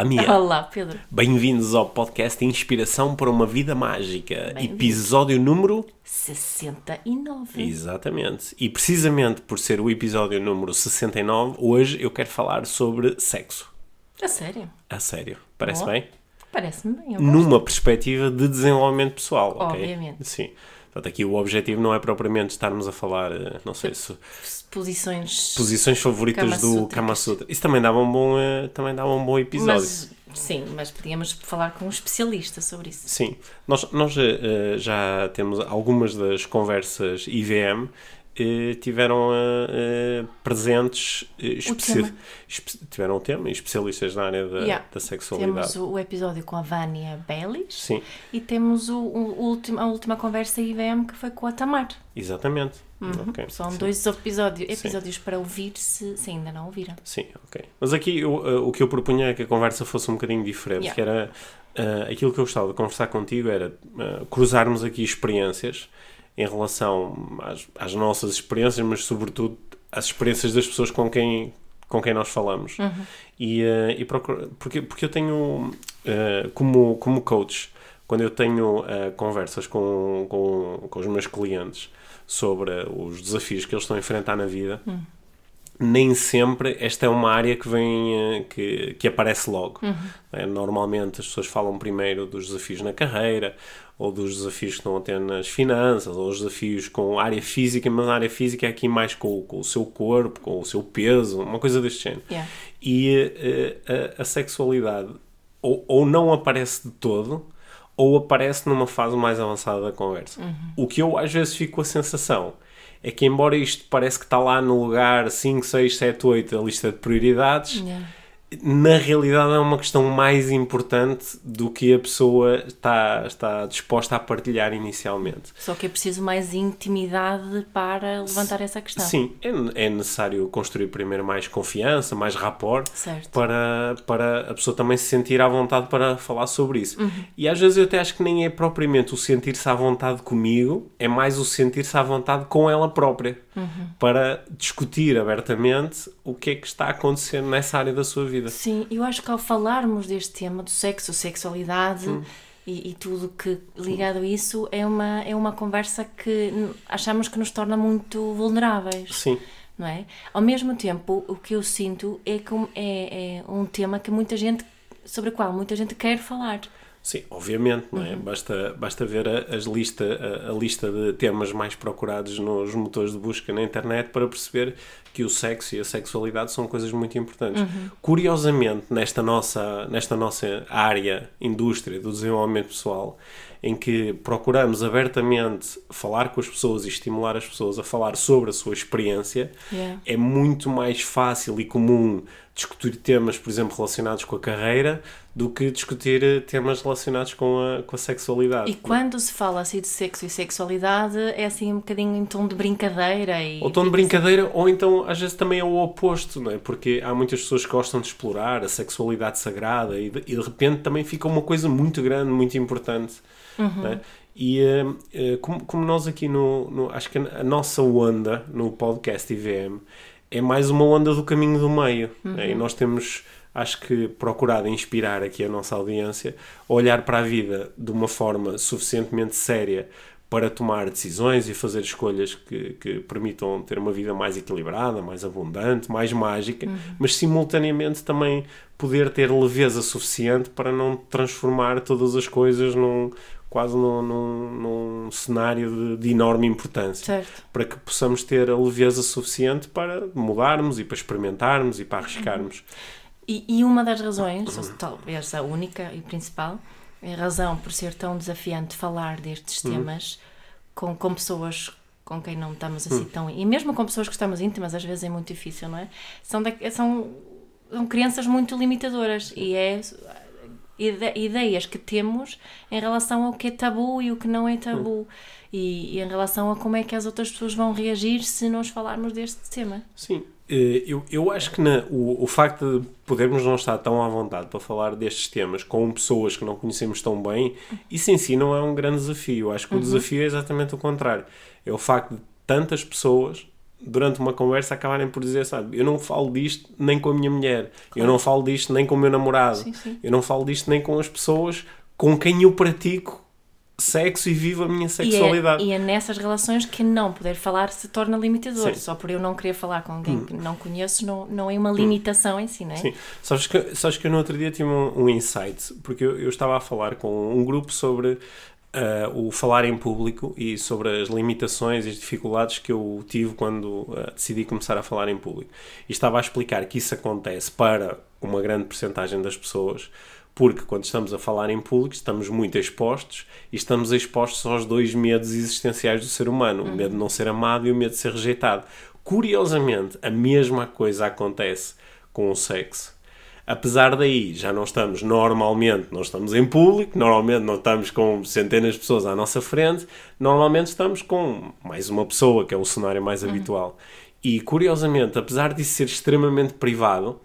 Olá, Mia. Olá, Pedro. Bem-vindos ao podcast Inspiração para uma Vida Mágica, episódio número 69. Exatamente. E precisamente por ser o episódio número 69, hoje eu quero falar sobre sexo. A sério? A sério. Parece Boa. bem? Parece-me bem. Numa perspectiva de desenvolvimento pessoal, ok? Obviamente. Sim. Portanto, aqui o objetivo não é propriamente estarmos a falar, eh, não sei se Posições. posições favoritas Kama do. Kama Sutra. Isso também dava um bom, eh, também dava um bom episódio. Mas, sim, mas podíamos falar com um especialista sobre isso. Sim, nós, nós eh, já temos algumas das conversas IVM eh, tiveram eh, eh, presentes, eh, especi- tema. espe- tiveram o tema, especialistas na área da, Yeah. da sexualidade. Temos o, o episódio com a Vânia Bellis Sim, e temos o, o último, a última conversa IVM que foi com a Tamar. exatamente. Uhum. São sim. dois episódios, episódios para ouvir se, se ainda não ouviram. Sim, ok. Mas aqui eu, o que eu propunha é que a conversa fosse um bocadinho diferente, Yeah. que era eh, aquilo que eu gostava de conversar contigo era eh, cruzarmos aqui experiências em relação às, às nossas experiências, mas sobretudo às experiências das pessoas com quem com quem nós falamos. E, eh, e procura- porque porque eu tenho eh, como como coach quando eu tenho eh, conversas com, com, com os meus clientes sobre os desafios que eles estão a enfrentar na vida nem sempre esta é uma área que vem que, que aparece logo. Eh, Normalmente as pessoas falam primeiro dos desafios na carreira, ou dos desafios que estão a ter nas finanças, ou os desafios com a área física, mas a área física é aqui mais com, com o seu corpo, com o seu peso, uma coisa deste género. Yeah. E eh, a, a sexualidade ou, ou não aparece de todo, ou aparece numa fase mais avançada da conversa. O que eu às vezes fico com a sensação é que, embora isto parece que está lá no lugar 5, 6, 7, 8 da lista de prioridades, Yeah. Na realidade é uma questão mais importante do que a pessoa está, está disposta a partilhar inicialmente. Só que é preciso mais intimidade para levantar essa questão. Sim, é, é necessário construir primeiro mais confiança, mais rapport, Certo. para, para a pessoa também se sentir à vontade para falar sobre isso. Uhum. E às vezes eu até acho que nem é propriamente o sentir-se à vontade comigo, é mais o sentir-se à vontade com ela própria, Uhum. para discutir abertamente o que é que está acontecendo nessa área da sua vida. Sim, eu acho que ao falarmos deste tema do sexo, sexualidade Hum. e, e tudo que ligado a isso é uma, é uma conversa que achamos que nos torna muito vulneráveis, Sim, não é? Ao mesmo tempo, o que eu sinto é que é, é um tema que muita gente, sobre o qual muita gente quer falar. Sim, obviamente, não Uhum. é? Basta, basta ver a, as lista, a, a lista de temas mais procurados nos motores de busca na internet para perceber que o sexo e a sexualidade são coisas muito importantes. Uhum. Curiosamente, nesta nossa, nesta nossa área, indústria do desenvolvimento pessoal, em que procuramos abertamente falar com as pessoas e estimular as pessoas a falar sobre a sua experiência, Yeah. é muito mais fácil e comum discutir temas, por exemplo, relacionados com a carreira, do que discutir eh, temas relacionados com a, com a sexualidade. E quando se fala assim de sexo e sexualidade, é assim um bocadinho em tom de brincadeira e Ou tom de brincadeira, ou então às vezes também é o oposto, não é? Porque há muitas pessoas que gostam de explorar a sexualidade sagrada e de, e de repente também fica uma coisa muito grande, muito importante. não é? E eh, como, como nós aqui no, no- Acho que a nossa onda no podcast IVM é mais uma onda do caminho do meio. é? E nós temos. Acho que procurado inspirar aqui a nossa audiência a olhar para a vida de uma forma suficientemente séria para tomar decisões e fazer escolhas que, que permitam ter uma vida mais equilibrada, mais abundante, mais mágica, mas simultaneamente também poder ter leveza suficiente para não transformar todas as coisas num quase num, num, num cenário de, de enorme importância Certo. para que possamos ter a leveza suficiente para mudarmos e para experimentarmos e para arriscarmos. E, e uma das razões, talvez a única e principal, é a razão por ser tão desafiante falar destes temas com, com pessoas com quem não estamos assim tão. E mesmo com pessoas que estamos íntimas, às vezes é muito difícil, não é? São, da- são, são crenças muito limitadoras e é ide ideias que temos em relação ao que é tabu e o que não é tabu. Hum. E, e, em relação a como é que as outras pessoas vão reagir se nós falarmos deste tema. Sim, eu, eu acho que na, o, o facto de podermos não estar tão à vontade para falar destes temas com pessoas que não conhecemos tão bem, isso em si não é um grande desafio. Acho que uhum. o desafio é exatamente o contrário. É o facto de tantas pessoas durante uma conversa acabarem por dizer, sabe, eu não falo disto nem com a minha mulher, claro. eu não falo disto nem com o meu namorado, sim, sim. eu não falo disto nem com as pessoas com quem eu pratico sexo e vivo a minha sexualidade. E é, e é nessas relações que não poder falar se torna limitador. Sim. Só por eu não querer falar com alguém hum. que não conheço, não, não é uma limitação hum. em si, não é? Sim. Sabes que, sabes que eu no outro dia tive um, um insight, porque eu, eu, estava a falar com um grupo sobre uh, o falar em público e sobre as limitações e as dificuldades que eu tive quando uh, decidi começar a falar em público. E estava a explicar que isso acontece para uma grande porcentagem das pessoas porque quando estamos a falar em público estamos muito expostos e estamos expostos aos dois medos existenciais do ser humano, uhum. o medo de não ser amado e o medo de ser rejeitado. Curiosamente, a mesma coisa acontece com o sexo. Apesar daí, já não estamos normalmente, não estamos em público, normalmente não estamos com centenas de pessoas à nossa frente, normalmente estamos com mais uma pessoa, que é o cenário mais uhum. habitual. E curiosamente, apesar de ser extremamente privado,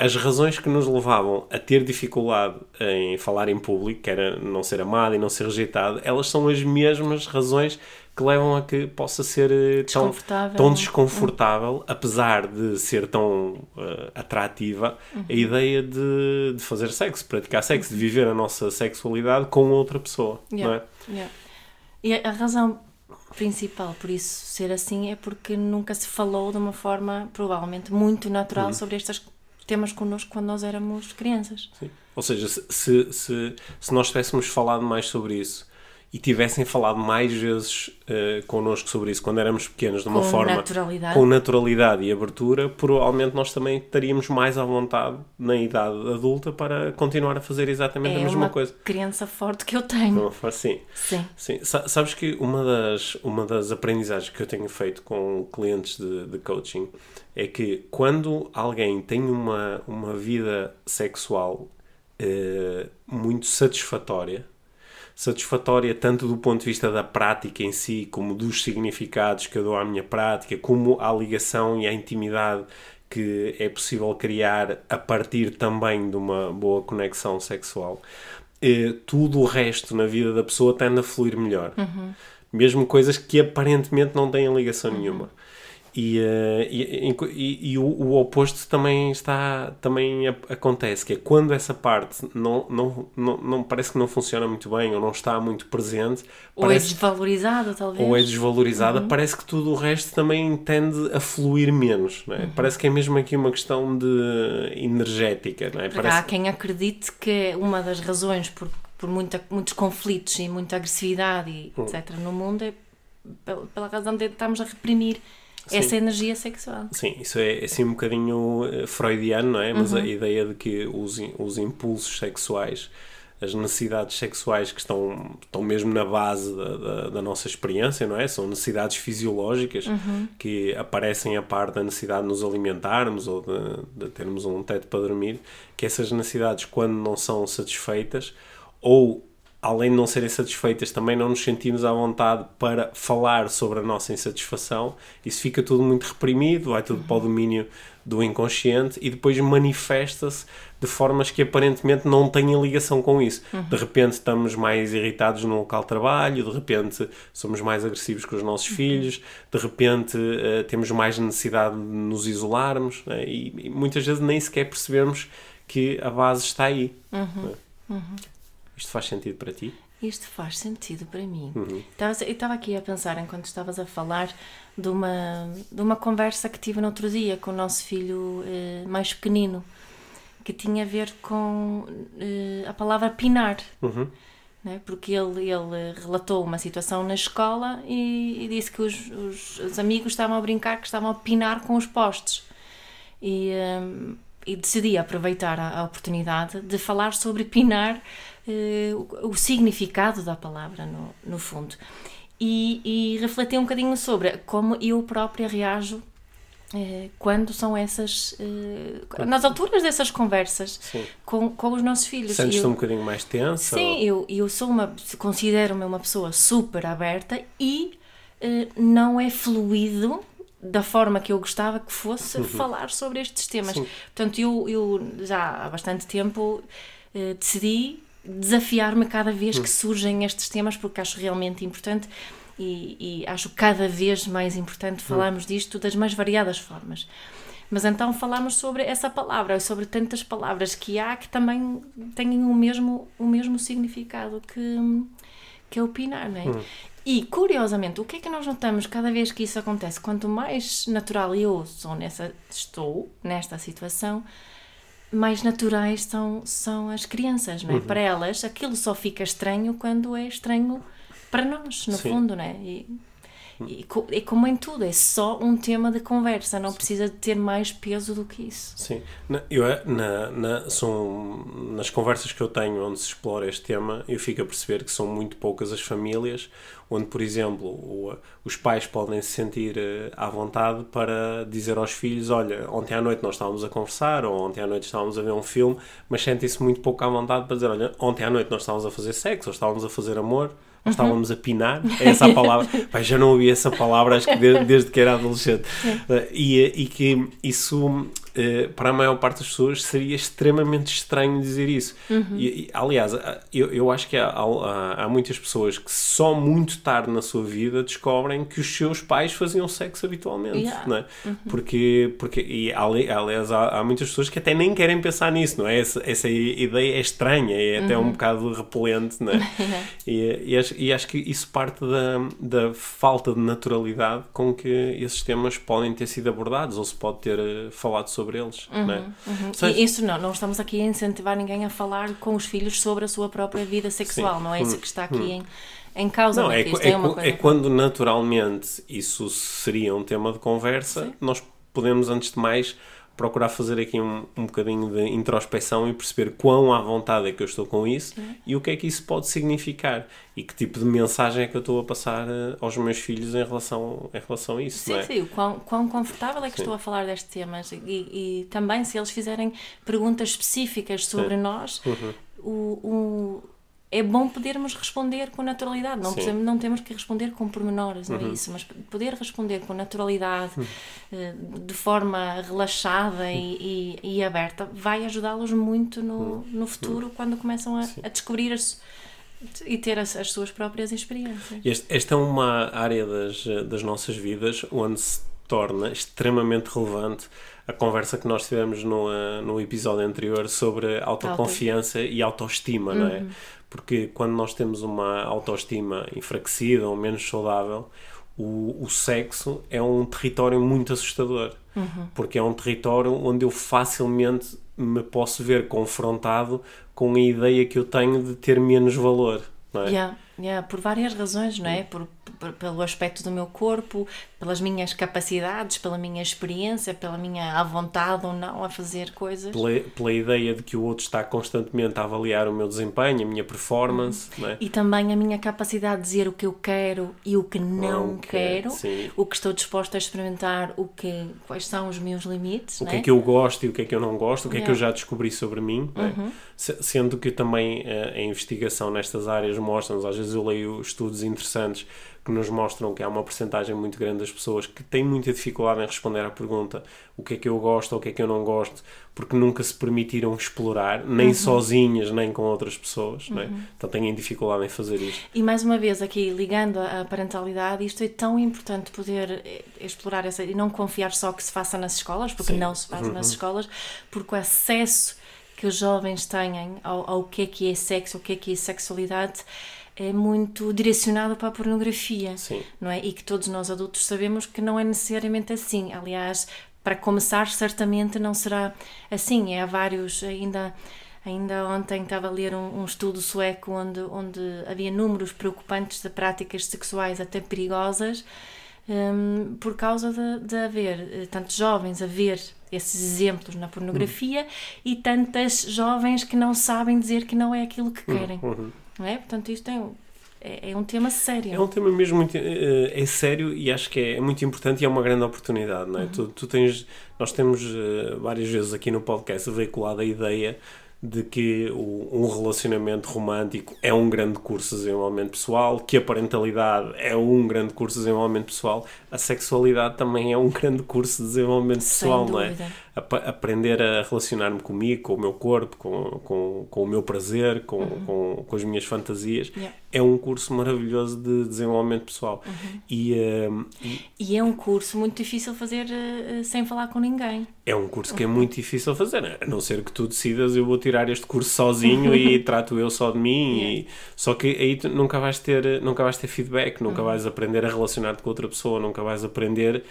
as razões que nos levavam a ter dificuldade em falar em público, que era não ser amado e não ser rejeitado, elas são as mesmas razões que levam a que possa ser eh, tão desconfortável, tão desconfortável apesar de ser tão uh, atrativa, uhum. a ideia de, de fazer sexo, praticar sexo, de viver a nossa sexualidade com outra pessoa. Yeah. É? Yeah. E a razão principal por isso ser assim é porque nunca se falou de uma forma provavelmente muito natural uhum. sobre estas temas connosco quando nós éramos crianças. Sim. Ou seja, se, se, se, se nós tivéssemos falado mais sobre isso e tivessem falado mais vezes uh, connosco sobre isso quando éramos pequenos, de uma com forma naturalidade. com naturalidade e abertura, provavelmente nós também estaríamos mais à vontade na idade adulta para continuar a fazer exatamente é a mesma coisa. criança forte que eu tenho. Sim. Sim. Sim. Sabes que uma das, uma das aprendizagens que eu tenho feito com clientes de, de coaching é que quando alguém tem uma, uma vida sexual uh, muito satisfatória, satisfatória tanto do ponto de vista da prática em si, como dos significados que eu dou à minha prática, como a ligação e a intimidade que é possível criar a partir também de uma boa conexão sexual. Eh, tudo o resto na vida da pessoa tende a fluir melhor. Uhum. Mesmo coisas que aparentemente não têm ligação uhum. nenhuma. E, uh, e, e, e o, o, oposto também está também acontece que é quando essa parte não, não, não, não parece que não funciona muito bem ou não está muito presente ou é parece, é desvalorizada talvez ou é desvalorizada uhum. parece que tudo o resto também tende a fluir menos é? uhum. parece que é mesmo aqui uma questão de energética não é? parece... há quem acredite que uma das razões por, por muita, muitos conflitos e muita agressividade e uhum. etc no mundo é pela, pela razão de estarmos a reprimir Sim. essa energia sexual. Sim, isso é assim um bocadinho eh, freudiano, não é? Mas uhum. a ideia de que os, os impulsos sexuais, as necessidades sexuais que estão, estão mesmo na base da, da, da nossa experiência, não é? São necessidades fisiológicas uhum. que aparecem a par da necessidade de nos alimentarmos ou de, de termos um teto para dormir, que essas necessidades, quando não são satisfeitas, ou além de não serem satisfeitas, também não nos sentimos à vontade para falar sobre a nossa insatisfação. Isso fica tudo muito reprimido, vai tudo para o domínio do inconsciente e depois manifesta-se de formas que aparentemente não têm ligação com isso. Uhum. De repente estamos mais irritados no local de trabalho, de repente somos mais agressivos com os nossos uhum. filhos, de repente uh, temos mais necessidade de nos isolarmos né? e, e, muitas vezes nem sequer percebemos que a base está aí. Uhum. Né? Isto faz sentido para ti? Isto faz sentido para mim. Uhum. Eu estava aqui a pensar, enquanto estavas a falar, de uma, de uma conversa que tive no outro dia com o nosso filho eh, mais pequenino, que tinha a ver com eh, a palavra pinar. Uhum. Né? Porque ele, ele relatou uma situação na escola e, e disse que os, os, os, amigos estavam a brincar que estavam a pinar com os postes. E, um, e decidi aproveitar a, a oportunidade de falar sobre pinar uh, o, o, significado da palavra, no, no fundo. E, e refletir um bocadinho sobre como eu própria reajo eh, quando são essas. eh, nas alturas dessas conversas Sim. com, com os nossos filhos. Sentes-te um bocadinho mais tensa? Sim, eu, eu sou uma. considero-me uma pessoa super aberta e eh, não é fluido da forma que eu gostava que fosse falar sobre estes temas. Sim. Portanto, eu, eu já há bastante tempo decidi desafiar-me cada vez que surgem estes temas porque acho realmente importante e, e acho cada vez mais importante falarmos disto das mais variadas formas. Mas então falamos sobre essa palavra, sobre tantas palavras que há que também têm o mesmo, o mesmo significado que, que é opinar, não é? E, curiosamente, o que é que nós notamos cada vez que isso acontece? Quanto mais natural eu sou nessa, estou nesta situação, mais naturais são, são as crianças, não é? Para elas, aquilo só fica estranho quando é estranho para nós, no Sim. fundo, não é? E, e é como em tudo, é só um tema de conversa, não precisa de ter mais peso do que isso. Sim, na, eu, na, na, são, nas conversas que eu tenho onde se explora este tema, eu fico a perceber que são muito poucas as famílias onde, por exemplo, o- os pais podem se sentir eh, à vontade para dizer aos filhos: Olha, ontem à noite nós estávamos a conversar, ou ontem à noite estávamos a ver um filme, mas sentem-se muito pouco à vontade para dizer: Olha, ontem à noite nós estávamos a fazer sexo, ou estávamos a fazer amor. Ou estávamos a pinar, é essa a palavra. Pai, já não ouvi essa palavra, acho que de- desde, que era adolescente. Eh, E, e que isso, para a maior parte das pessoas, seria extremamente estranho dizer isso. E, e, aliás, eu, eu acho que há, há, há muitas pessoas que só muito tarde na sua vida descobrem que os seus pais faziam sexo habitualmente. Yeah. Não é? Porque, porque e, ali- aliás, há, há muitas pessoas que até nem querem pensar nisso, não é? Essa, essa ideia é estranha, é até um bocado repelente, não é? e, e acho, e acho que isso parte da, da falta de naturalidade com que esses temas podem ter sido abordados ou se pode ter eh, falado sobre eles, não é? Sabes- E isso não, não estamos aqui a incentivar ninguém a falar com os filhos sobre a sua própria vida sexual, Sim. não é isso que está aqui em, em causa. Não, né? é, é, coisa- é quando naturalmente isso seria um tema de conversa, nós podemos, antes de mais, procurar fazer aqui um, um bocadinho de introspeção e perceber quão à vontade é que eu estou com isso e o que é que isso pode significar e que tipo de mensagem é que eu estou a passar eh, aos meus filhos em relação, em relação a isso, Sim, é? sim, o quão, quão confortável é que Sim. estou a falar destes temas e, e também se eles fizerem perguntas específicas sobre nós, Uhum. o, o- é bom podermos responder com naturalidade. Não, precisamos- não temos que responder com pormenores, não Uhum. é isso, mas poder responder com naturalidade, eh, de forma relaxada e, e- e aberta, vai ajudá-los muito no, Uhum. no futuro quando começam a, a descobrir as, e ter as, as suas próprias experiências. Este- esta é uma área das, das nossas vidas onde se torna extremamente relevante a conversa que nós tivemos no, eh, no episódio anterior sobre autoconfiança e autoestima, não é? Porque quando nós temos uma autoestima enfraquecida ou menos saudável, o, o sexo é um território muito assustador. Porque é um território onde eu facilmente me posso ver confrontado com a ideia que eu tenho de ter menos valor. Não é? Yeah, yeah, por várias razões, não é? Por- pelo aspecto do meu corpo, pelas minhas capacidades, pela minha experiência, pela minha vontade ou não a fazer coisas. pela, pela ideia de que o outro está constantemente a avaliar o meu desempenho, a minha performance, é? E também a minha capacidade de dizer o que eu quero e o que não, Não quero, quero, sim. o que estou disposta a experimentar, o que, quais são os meus limites, O que é? é que eu gosto e o que é que eu não gosto, o que é que eu. Uhum. já descobri sobre mim, não é? Se- sendo que também eh, a investigação nestas áreas mostra-nos, às vezes eu leio estudos interessantes que nos mostram que há uma porcentagem muito grande das pessoas que têm muita dificuldade em responder à pergunta o que é que eu gosto ou o que é que eu não gosto, porque nunca se permitiram explorar, nem Uhum. sozinhas, nem com outras pessoas, não é? Então têm dificuldade em fazer isto. E mais uma vez, aqui ligando à parentalidade, isto é tão importante poder eh, explorar essa e não confiar só que se faça nas escolas, porque Sim. não se faz Uhum. nas escolas, porque o acesso que os jovens têm ao, ao que é que é sexo, o que é que é sexualidade, é muito direcionado para a pornografia, Sim. não é? E que todos nós adultos sabemos que não é necessariamente assim. Aliás, para começar, certamente não será assim. É, há vários ainda. Ainda ontem estava a ler um, um estudo sueco onde, onde havia números preocupantes de práticas sexuais até perigosas hum, por causa de, de haver eh, tantos jovens a ver esses exemplos na pornografia e tantas jovens que não sabem dizer que não é aquilo que querem. Uhum. Não é? Portanto, isto é um- é, é um tema sério. É um tema mesmo muito é, é sério e acho que é, é, muito importante e é uma grande oportunidade, não é? Uhum. Tu, tu tens, nós temos uh, várias vezes aqui no podcast veiculado a ideia de que o, um relacionamento romântico é um grande curso de desenvolvimento pessoal, que a parentalidade é um grande curso de desenvolvimento pessoal, a sexualidade também é um grande curso de desenvolvimento pessoal, não é? Aprender a relacionar-me comigo, com o meu corpo, com, com, com o meu prazer, com, uhum. com, com, as minhas fantasias, yeah. é um curso maravilhoso de desenvolvimento pessoal. Uhum. E, uh, e, e, é um curso muito difícil fazer uh, sem falar com ninguém. É um curso que é muito difícil fazer, a não ser que tu decidas eu vou tirar este curso sozinho e trato eu só de mim. Yeah. E, só que aí tu nunca vais ter, nunca vais ter feedback, nunca uhum. vais aprender a relacionar-te com outra pessoa, nunca vais aprender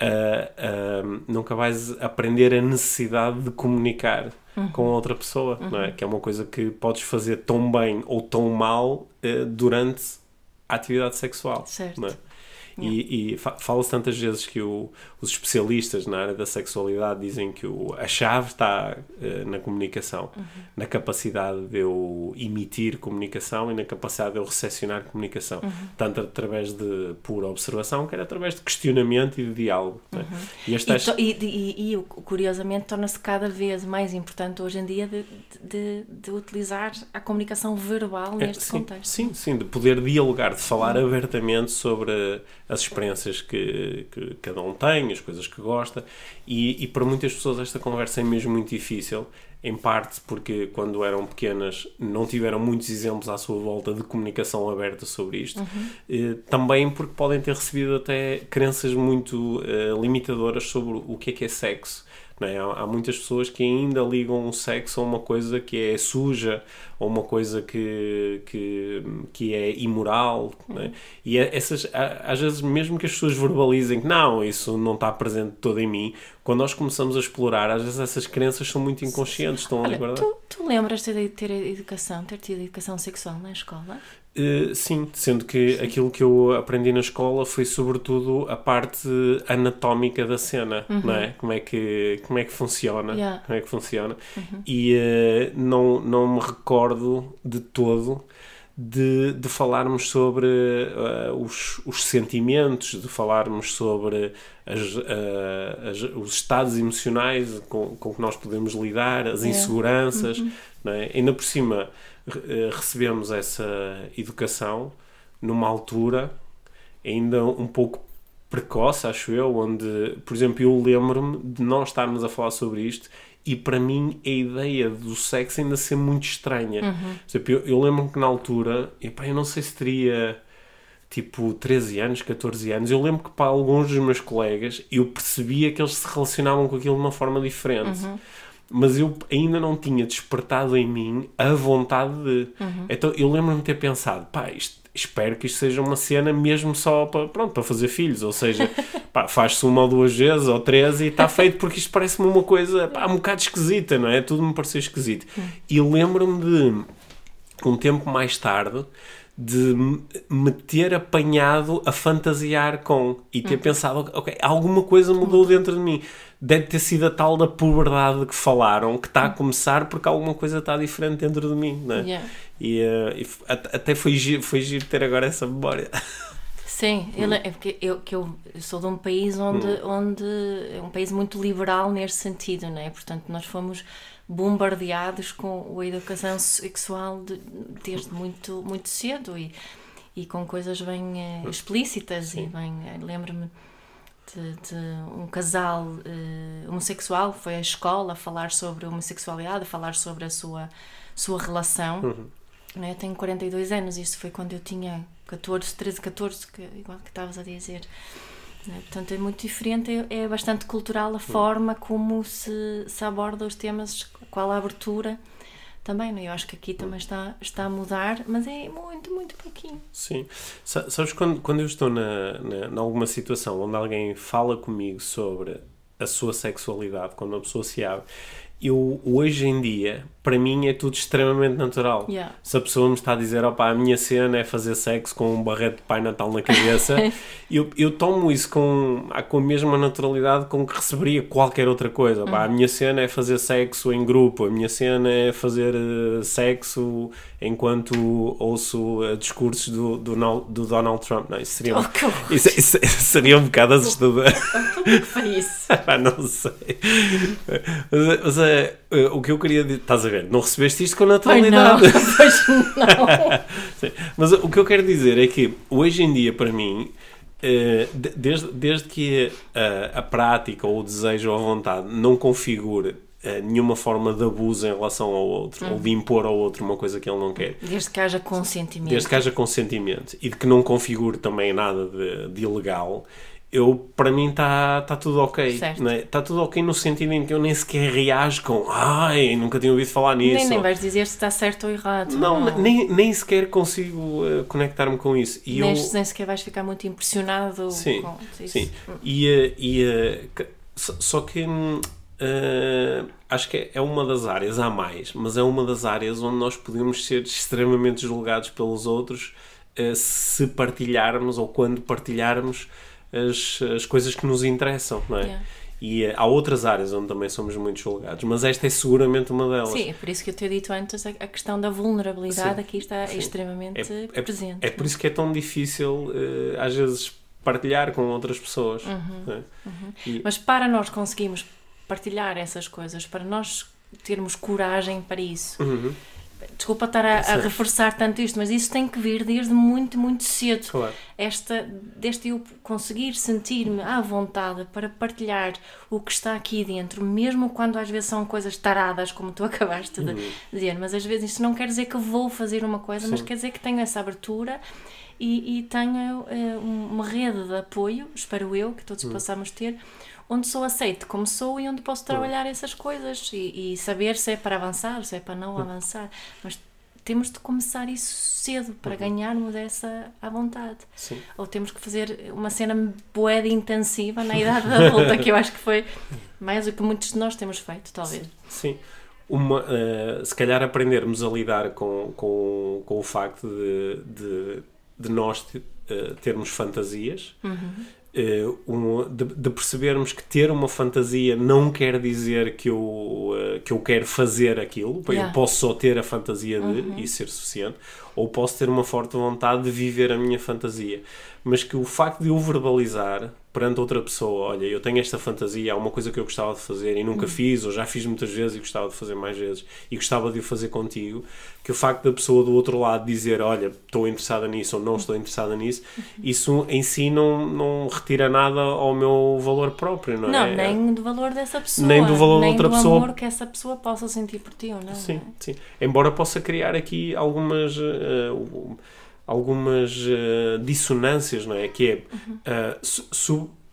uh, uh, nunca vais aprender a necessidade de comunicar uhum. com outra pessoa, uhum. não é? Uhum. Que é uma coisa que podes fazer tão bem ou tão mal uh, durante a atividade sexual. Certo. Não é? E, e fala-se tantas vezes que o, os especialistas na área da sexualidade dizem que o, a chave está uh, na comunicação, uhum. na capacidade de eu emitir comunicação e na capacidade de eu recepcionar comunicação, uhum. tanto através de pura observação, quer através de questionamento e de diálogo. Uhum. Né? E, e, e, e, curiosamente torna-se cada vez mais importante hoje em dia de, de, de utilizar a comunicação verbal é, neste sim, contexto. Sim, sim, de poder dialogar, de falar uhum. abertamente sobre as experiências que, que, cada um tem, as coisas que gosta, e, e para muitas pessoas esta conversa é mesmo muito difícil, em parte porque quando eram pequenas não tiveram muitos exemplos à sua volta de comunicação aberta sobre isto, uhum. eh, também porque podem ter recebido até crenças muito eh, limitadoras sobre o que é que é sexo é? Há, há, muitas pessoas que ainda ligam o sexo a uma coisa que é suja, ou uma coisa que, que, que é imoral. É? E essas, às vezes, mesmo que as pessoas verbalizem que não, isso não está presente todo em mim, quando nós começamos a explorar, às vezes essas crenças são muito inconscientes, estão ali guardadas. Tu, tu lembras de ter educação, ter tido educação sexual na escola? Uh, sim, sendo que aquilo que eu aprendi na escola foi sobretudo a parte anatómica da cena, uhum. não é? Como é que, como é que funciona, yeah. como é que funciona. Uhum. E uh, não, não me recordo de todo de, de falarmos sobre uh, os, os sentimentos, de falarmos sobre as, as, os estados emocionais com, com que nós podemos lidar, as inseguranças, uhum. não é? Ainda por cima eh, recebemos essa educação numa altura ainda um pouco precoce, acho eu, onde, por exemplo, eu lembro-me de nós estarmos a falar sobre isto e para mim a ideia do sexo ainda ser muito estranha. Uhum. Exemplo, eu, eu lembro-me que na altura, epá, eu não sei se teria tipo 13 anos, 14 anos, eu lembro que para alguns dos meus colegas eu percebia que eles se relacionavam com aquilo de uma forma diferente. Uhum mas eu ainda não tinha despertado em mim a vontade de. Uhum. Então eu lembro-me de ter pensado, pá, isto, espero que isto seja uma cena mesmo só para, pronto, para fazer filhos, ou seja, faz-se uma ou duas vezes ou três e está feito porque isto parece-me uma coisa pá, um bocado esquisita, não é? Tudo me pareceu esquisito. Uhum. E lembro-me de, um tempo mais tarde, de me ter apanhado a fantasiar com e ter uhum. pensado, ok, alguma coisa mudou dentro de mim. Deve ter sido a tal da puberdade que falaram que está a começar porque alguma coisa está diferente dentro de mim, né? Yeah. E, uh, e até foi giro, foi giro ter agora essa memória. Sim, hum. é porque eu, que eu sou de um país onde, hum. onde é um país muito liberal neste sentido, não é? Portanto, nós fomos bombardeados com a educação sexual de, desde muito, muito cedo e, e com coisas bem uh, explícitas Sim. e bem, uh, lembro-me de, de, um casal uh, homossexual foi à escola a falar sobre a homossexualidade, a falar sobre a sua, sua relação. Uhum. Né? Eu tenho 42 anos, isso foi quando eu tinha 14, 13, 14, que, igual que estavas a dizer. Né? Portanto, é muito diferente, é, é bastante cultural a uhum. forma como se, se aborda os temas qual a abertura também, não? É? eu acho que aqui também está, está a mudar, mas é muito, muito pouquinho. Sim. Sabes, quando, quando eu estou na, na, na alguma situação onde alguém fala comigo sobre a sua sexualidade, quando uma pessoa se abre, eu hoje em dia para mim é tudo extremamente natural. Yeah. Se a pessoa me está a dizer, opa, a minha cena é fazer sexo com um barrete de Pai Natal na cabeça, eu, eu tomo isso com, com a mesma naturalidade com que receberia qualquer outra coisa. Opa, A minha cena é fazer sexo em grupo, a minha cena é fazer uh, sexo enquanto ouço uh, discursos do, do, do, Donald Trump. Não, isso seria, Oh, que horror. isso, isso seria um bocado assustador. Foi isso. Ah, não sei. Mas, mas, eh, eh, o que eu queria dizer. Estás a ver? Não recebeste isto com Pois não, naturalidade. pois não. Mas o que eu quero dizer é que hoje em dia, para mim, eh, de- desde, desde que a, a prática ou o desejo ou a vontade não configure eh, nenhuma forma de abuso em relação ao outro ou de impor ao outro uma coisa que ele não quer, Desde que haja consentimento. desde que haja consentimento e de que não configure também nada de, de ilegal, eu, para mim está tá tudo ok. Está tá tudo ok no sentido em que eu nem sequer reajo com ai, nunca tinha ouvido falar nisso. nem, nem vais dizer se está certo ou errado. não, Nem, nem sequer consigo eh, conectar-me com isso. E nem, eu, nem sequer vais ficar muito impressionado Sim, com isso. sim. E, eh, e, eh, só que hum, eh, acho que é uma das áreas, há mais, mas é uma das áreas onde nós podemos ser extremamente julgados pelos outros eh, se partilharmos ou quando partilharmos as, as coisas que nos interessam, não é? Yeah. E eh, há outras áreas onde também somos muito julgados, mas esta é seguramente uma delas. Sim, é por isso que eu te dito antes, a, questão da vulnerabilidade Sim, aqui está extremamente É, é- presente. é por isso que é tão difícil, eh, às vezes, partilhar com outras pessoas. Uhum. é? E- Mas para nós conseguirmos partilhar essas coisas, para nós termos coragem para isso. Uhum. Desculpa estar a, a reforçar tanto isto, mas isso tem que vir desde muito, muito cedo. Claro. Esta, desde eu conseguir sentir-me à vontade para partilhar o que está aqui dentro, mesmo quando às vezes são coisas taradas, como tu acabaste de Uhum. dizer, mas às vezes isso não quer dizer que vou fazer uma coisa, mas Sim. quer dizer que tenho essa abertura e, e tenho eh, uma rede de apoio, espero eu, que todos possamos ter, onde sou aceito como sou e onde posso trabalhar essas coisas e, e saber se é para avançar, se é para não avançar. Mas temos de começar isso cedo para Uhum. ganharmos essa à vontade. Sim. Ou temos que fazer uma cena de intensiva na idade adulta, que eu acho que foi mais o que muitos de nós temos feito, talvez. Sim. Uma, eh, se calhar aprendermos a lidar com, com, com o facto de, de, de nós eh, termos fantasias, eh, um, de, de percebermos que ter uma fantasia não quer dizer que eu, eh, que eu quero fazer aquilo, Yeah. eu posso só ter a fantasia de e ser suficiente, ou posso ter uma forte vontade de viver a minha fantasia, mas que o facto de eu verbalizar perante outra pessoa, olha, eu tenho esta fantasia, há uma coisa que eu gostava de fazer e nunca fiz, ou já fiz muitas vezes e gostava de fazer mais vezes, e gostava de o fazer contigo, que o facto da pessoa do outro lado dizer, olha, estou interessada nisso ou não estou interessada nisso, isso em si não, não retira nada ao meu valor próprio, não, Não, é? nem do valor dessa pessoa. Nem do valor da nem outra do pessoa. amor que essa pessoa possa sentir por ti ou não. Sim, não é? sim. Embora possa criar aqui algumas o- algumas eh, dissonâncias, não é? Que é eh, se,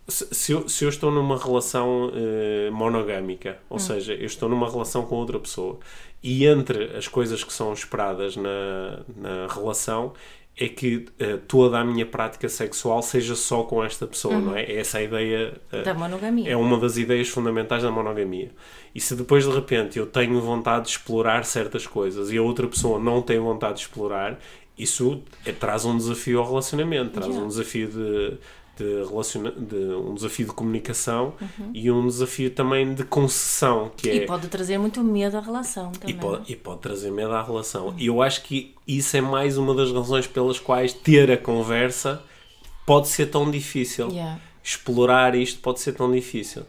se- eu, se eu estou numa relação eh, monogâmica, ou seja, eu estou numa relação com outra pessoa e entre as coisas que são esperadas na, na relação é que eh, toda a minha prática sexual seja só com esta pessoa, não é? É essa a ideia eh, Da monogamia. é uma das ideias fundamentais da monogamia. E se depois de repente eu tenho vontade de explorar certas coisas e a outra pessoa não tem vontade de explorar, isso é- traz um desafio ao relacionamento, traz Yeah. um desafio de, de, relaciona de um desafio de comunicação Uhum. e um desafio também de concessão, que é E pode trazer muito medo à relação e também. pode, e pode trazer medo à relação. E eu acho que isso é mais uma das razões pelas quais ter a conversa pode ser tão difícil Yeah. explorar isto pode ser tão difícil.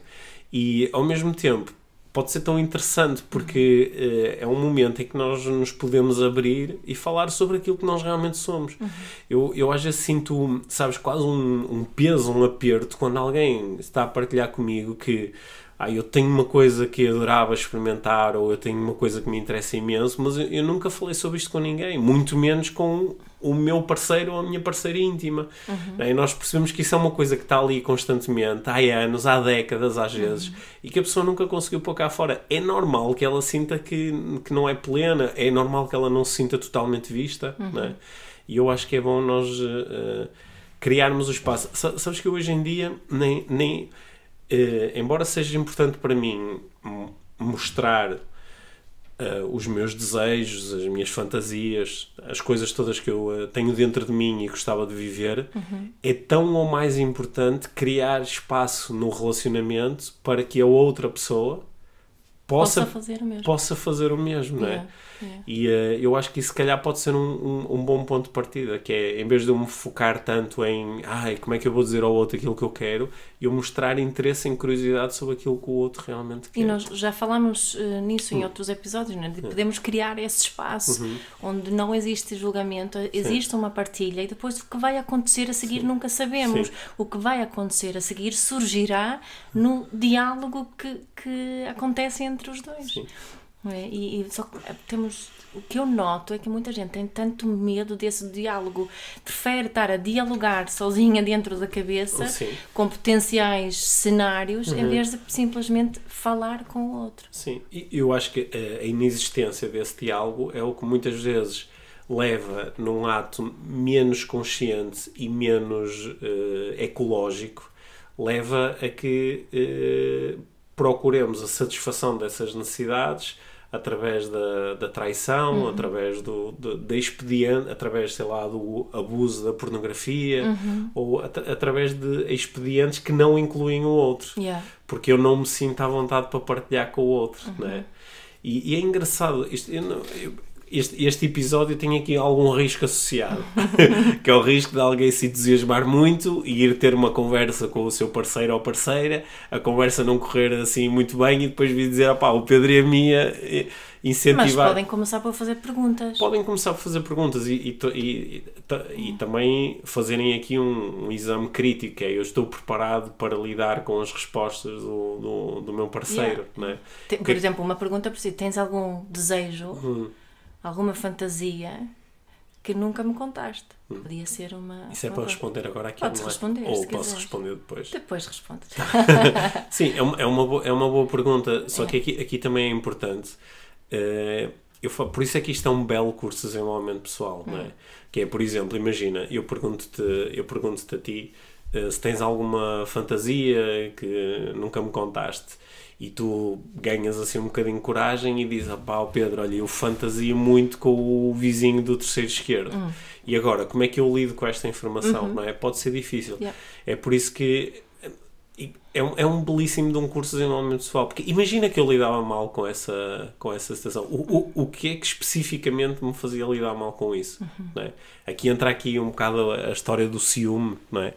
E ao mesmo tempo pode ser tão interessante porque eh, é um momento em que nós nos podemos abrir e falar sobre aquilo que nós realmente somos. Eu, eu às vezes sinto, sabes, quase um, um peso, um aperto quando alguém está a partilhar comigo que ah, eu tenho uma coisa que adorava experimentar ou eu tenho uma coisa que me interessa imenso, mas eu, eu nunca falei sobre isto com ninguém, muito menos com o meu parceiro ou a minha parceira íntima. E nós percebemos que isso é uma coisa que está ali constantemente, há anos, há décadas às vezes, e que a pessoa nunca conseguiu pôr cá fora. É normal que ela sinta que, que não é plena, é normal que ela não se sinta totalmente vista, não é? E eu acho que é bom nós eh, criarmos o espaço. Sa- Sabes que hoje em dia nem, nem eh, embora seja importante para mim mostrar uh, os meus desejos, as minhas fantasias, as coisas todas que eu uh, tenho dentro de mim e gostava de viver, uhum. é tão ou mais importante criar espaço no relacionamento para que a outra pessoa possa, possa fazer o mesmo, possa fazer o mesmo não é? Yeah. E uh, eu acho que isso, se calhar, pode ser um, um, um, bom ponto de partida, que é, em vez de eu me focar tanto em ai, como é que eu vou dizer ao outro aquilo que eu quero, eu mostrar interesse e curiosidade sobre aquilo que o outro realmente quer. E nós já falámos uh, nisso em hum. outros episódios, né? de podemos criar esse espaço uhum. onde não existe julgamento, existe Sim. uma partilha e depois o que vai acontecer a seguir Sim. nunca sabemos. Sim. O que vai acontecer a seguir surgirá no diálogo que, que acontece entre os dois. Sim. É? E, e, só que eh, temos o que eu noto é que muita gente tem tanto medo desse diálogo, prefere estar a dialogar sozinha dentro da cabeça Sim. com potenciais cenários uhum. em vez de simplesmente falar com o outro. Sim, e eu acho que a inexistência desse diálogo é o que muitas vezes leva num ato menos consciente e menos uh, ecológico, leva a que uh, procuremos a satisfação dessas necessidades através da, da traição, uhum. através do, do, da expediente, através, sei lá, do abuso da pornografia, uhum. ou at através de expedientes que não incluem o outro. Yeah. Porque eu não me sinto à vontade para partilhar com o outro, uhum. né? E, e é engraçado, isto, eu não, eu, este, este episódio tem aqui algum risco associado, que é o risco de alguém se entusiasmar muito e ir ter uma conversa com o seu parceiro ou parceira, a conversa não correr assim muito bem e depois vir dizer, opá, o Pedro e a minha incentivar... Mas podem começar por fazer perguntas. Podem começar por fazer perguntas e, e, e, e também fazerem aqui um, um, exame crítico, é eu estou preparado para lidar com as respostas do, do, do meu parceiro, yeah. é? Por exemplo, uma pergunta para si, tens algum desejo... Hum alguma fantasia que nunca me contaste. Hum. Podia ser uma. Isso é para responder agora aqui, Podes não é? responder. Ou posso quiseres. responder depois? Depois respondes. Sim, é uma, é, uma boa, é uma boa pergunta. Só é. que aqui, aqui também é importante. Uh, eu por isso é que isto é um belo curso de desenvolvimento pessoal, hum. não é? Hum. Que é, por exemplo, imagina, eu pergunto-te eu pergunto a ti uh, se tens alguma fantasia que nunca me contaste e tu ganhas assim um bocadinho de coragem e dizes, ah pá, Pedro, olha, eu fantasia muito com o vizinho do terceiro esquerdo. Uhum. E agora, como é que eu lido com esta informação? Uhum. Não é? Pode ser difícil. Yeah. É por isso que é um, é um belíssimo de um curso de desenvolvimento pessoal, porque imagina que eu lidava mal com essa, com essa situação. O, o, o que é que especificamente me fazia lidar mal com isso? Uhum. É? Aqui entra aqui um bocado a, a história do ciúme, não é?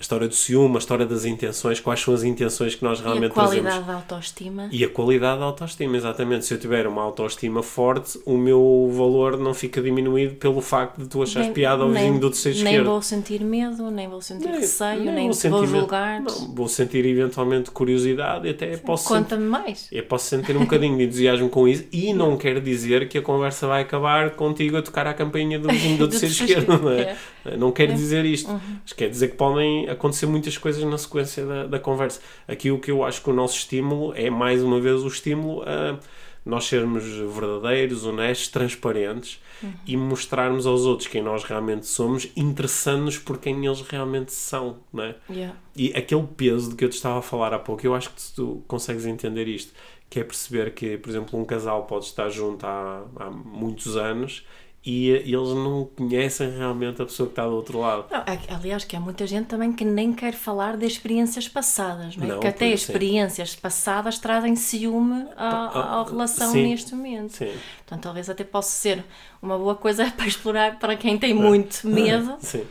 A história do ciúme, a história das intenções, quais são as intenções que nós realmente trazemos. E a qualidade trazemos. da autoestima. E a qualidade da autoestima, exatamente. Se eu tiver uma autoestima forte, o meu valor não fica diminuído pelo facto de tu achares nem, piada ao vizinho do terceiro esquerdo. Nem vou sentir medo, nem vou sentir nem, receio, nem, nem vou, vou julgar. Não, vou sentir eventualmente curiosidade e até posso... Conta-me mais. Eu posso sentir um bocadinho de entusiasmo com isso e não quer dizer que a conversa vai acabar contigo a tocar a campainha do vizinho do terceiro esquerdo, não é? é. Não quer é. dizer isto. Uhum. Mas quer dizer que podem acontecer muitas coisas na sequência da, da conversa. Aqui o que eu acho que o nosso estímulo é, mais uma vez, o estímulo a nós sermos verdadeiros, honestos, transparentes uhum. e mostrarmos aos outros quem nós realmente somos, interessando-nos por quem eles realmente são, não é? Yeah. E aquele peso de que eu te estava a falar há pouco, eu acho que tu consegues entender isto, que é perceber que, por exemplo, um casal pode estar junto há, há muitos anos e eles não conhecem realmente a pessoa que está do outro lado. Não, é aliás, que há muita gente também que nem quer falar de experiências passadas, não é? Não, que até experiências passadas trazem ciúme à, à relação sim, neste momento. Sim. Então talvez até possa ser uma boa coisa para explorar para quem tem muito medo. Sim.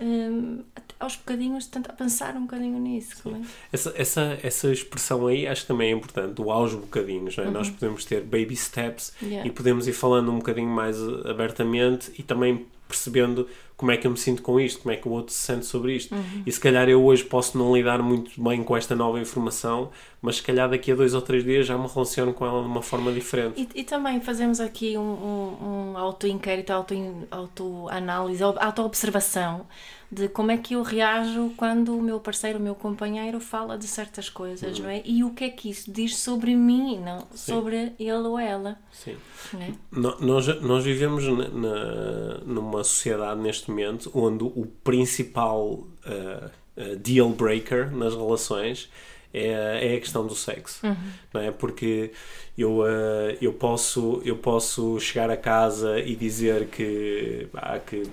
Um, aos bocadinhos tentar pensar um bocadinho nisso. É? Essa, essa, essa expressão aí acho que também é importante, o aos bocadinhos. É? Uhum. Nós podemos ter baby steps yeah. e podemos ir falando um bocadinho mais abertamente e também percebendo como é que eu me sinto com isto, como é que o outro se sente sobre isto. Uhum. E se calhar eu hoje posso não lidar muito bem com esta nova informação, mas se calhar daqui a dois ou três dias já me relaciono com ela de uma forma diferente. E, e também fazemos aqui um, um, um auto-inquérito, auto-análise, auto-observação de como é que eu reajo quando o meu parceiro, o meu companheiro fala de certas coisas, uhum. não é? E o que é que isso diz sobre mim, não Sim. sobre ele ou ela. Sim. É? Nós, nós vivemos na, na, numa sociedade neste momento onde o principal uh, uh, deal breaker nas relações é, é a questão do sexo. Uhum. Não é? Porque eu, uh, eu, posso, eu posso chegar a casa e dizer que, ah, que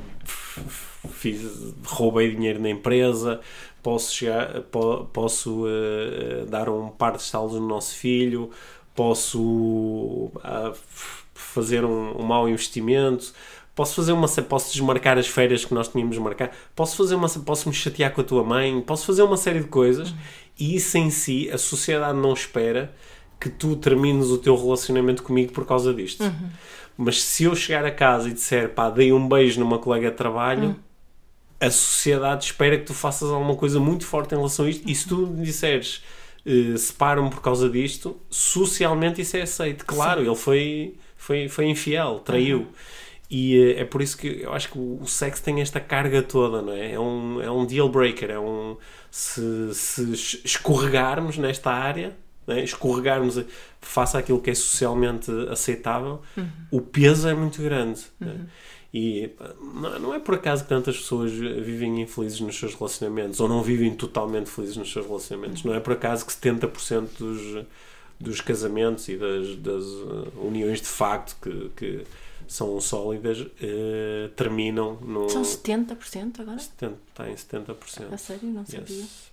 fiz, roubei dinheiro na empresa, posso, chegar, po, posso dar um par de estalos no nosso filho, posso uh, fazer um, um mau investimento, posso fazer uma posso desmarcar as férias que nós tínhamos de marcar, posso fazer uma posso me chatear com a tua mãe, posso fazer uma série de coisas uhum. e isso em si a sociedade não espera que tu termines o teu relacionamento comigo por causa disto. Uhum. Mas se eu chegar a casa e disser pá, dei um beijo numa colega de trabalho, uhum. a sociedade espera que tu faças alguma coisa muito forte em relação a isto. E se tu disseres uh, separam por causa disto, socialmente isso é aceito. Claro, Sim. ele foi, foi, foi infiel, traiu. E uh, é por isso que eu acho que o, sexo tem esta carga toda, não é? É um, é um deal breaker, é um. Se, se escorregarmos nesta área, né, escorregarmos face àquilo que é socialmente aceitável, uhum. o peso é muito grande. Né? Uhum. Né? E não é por acaso que tantas pessoas vivem infelizes nos seus relacionamentos ou não vivem totalmente felizes nos seus relacionamentos. Não é por acaso que 70% dos, dos casamentos e das, das uniões de facto que, que são sólidas uh, terminam no. São 70% agora? 70, está em 70%. A sério? Não sabia. Yes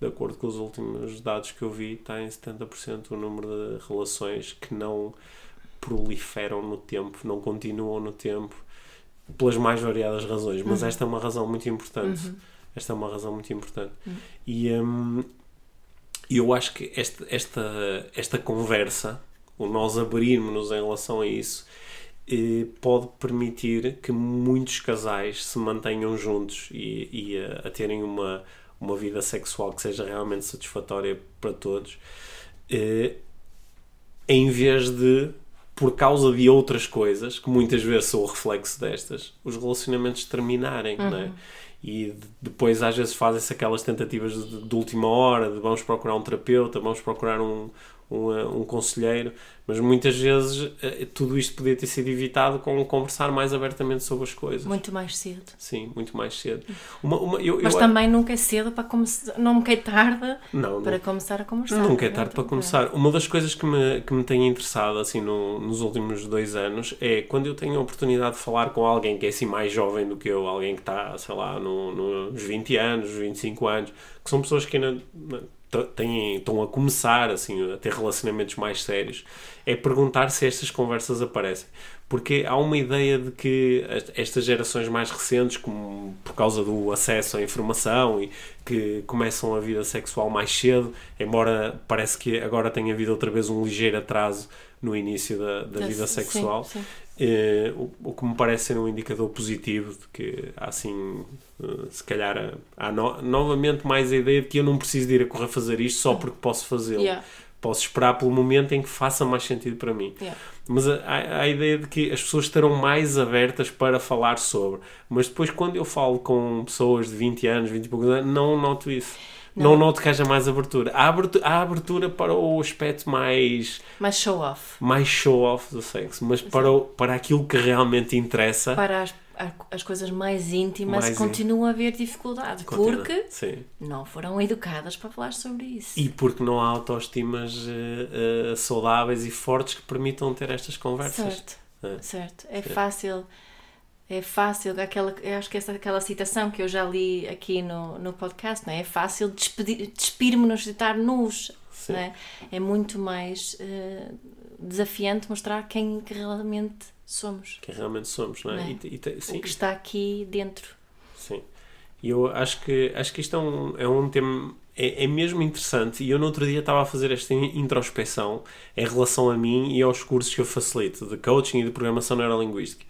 de acordo com os últimos dados que eu vi, está em 70% o número de relações que não proliferam no tempo, não continuam no tempo, pelas mais variadas razões. Mas uhum. esta é uma razão muito importante. Uhum. Esta é uma razão muito importante. Uhum. E um, eu acho que esta, esta, esta conversa, o nós abrirmos-nos em relação a isso, eh, pode permitir que muitos casais se mantenham juntos e, e a, a terem uma uma vida sexual que seja realmente satisfatória para todos, eh, em vez de, por causa de outras coisas, que muitas vezes são o reflexo destas, os relacionamentos terminarem, uhum. né? E depois às vezes fazem-se aquelas tentativas de, de, última hora, de vamos procurar um terapeuta, vamos procurar um, um, eh, um conselheiro, mas muitas vezes eh, tudo isto podia ter sido evitado com conversar mais abertamente sobre as coisas. Muito mais cedo. Sim, muito mais cedo. Uma, uma, eu, mas eu, também nunca é cedo para começar, nunca é tarde não, para não, começar a conversar. Nunca é tarde para começar. Uma das coisas que me, que me tem interessado assim no, nos últimos dois anos é quando eu tenho a oportunidade de falar com alguém que é assim mais jovem do que eu, alguém que está, sei lá, no, nos 20 anos, 25 anos, que são pessoas que ainda têm, estão a começar assim, a ter relacionamentos mais sérios, é perguntar se estas conversas aparecem. Porque há uma ideia de que estas gerações mais recentes, como por causa do acesso à informação e que começam a vida sexual mais cedo, embora parece que agora tenha havido outra vez um ligeiro atraso no início da, da vida sexual, sim, sim. Eh, o, o, que me parece ser um indicador positivo de que há assim, uh, se calhar há no, novamente mais a ideia de que eu não preciso de ir a correr fazer isto só porque posso fazê-lo. Yeah. Posso esperar pelo momento em que faça mais sentido para mim. Yeah. Mas há, há a ideia de que as pessoas estarão mais abertas para falar sobre. Mas depois, quando eu falo com pessoas de 20 anos, 20 e poucos anos, não noto isso. Não, não noto que haja mais abertura. Há, abertura. há abertura para o aspecto mais. Mais show-off. Mais show-off do sexo, mas para, o, para aquilo que realmente interessa. Para as, as coisas mais íntimas mais continua a haver dificuldade. Continua. Porque Sim. não foram educadas para falar sobre isso. E porque não há autoestimas uh, uh, saudáveis e fortes que permitam ter estas conversas. Certo. É. Certo. É Sim. fácil é fácil, aquela, eu acho que essa aquela citação que eu já li aqui no, no podcast, não é? É fácil despir-me-nos de estar nus, não é? É muito mais uh, desafiante mostrar quem que realmente somos. Quem realmente somos, não é? Não é? E, e, sim. O que está aqui dentro. Sim. E eu acho que, acho que isto é um, é um tema é, é, mesmo interessante e eu no outro dia estava a fazer esta introspeção em relação a mim e aos cursos que eu facilito de coaching e de programação neurolinguística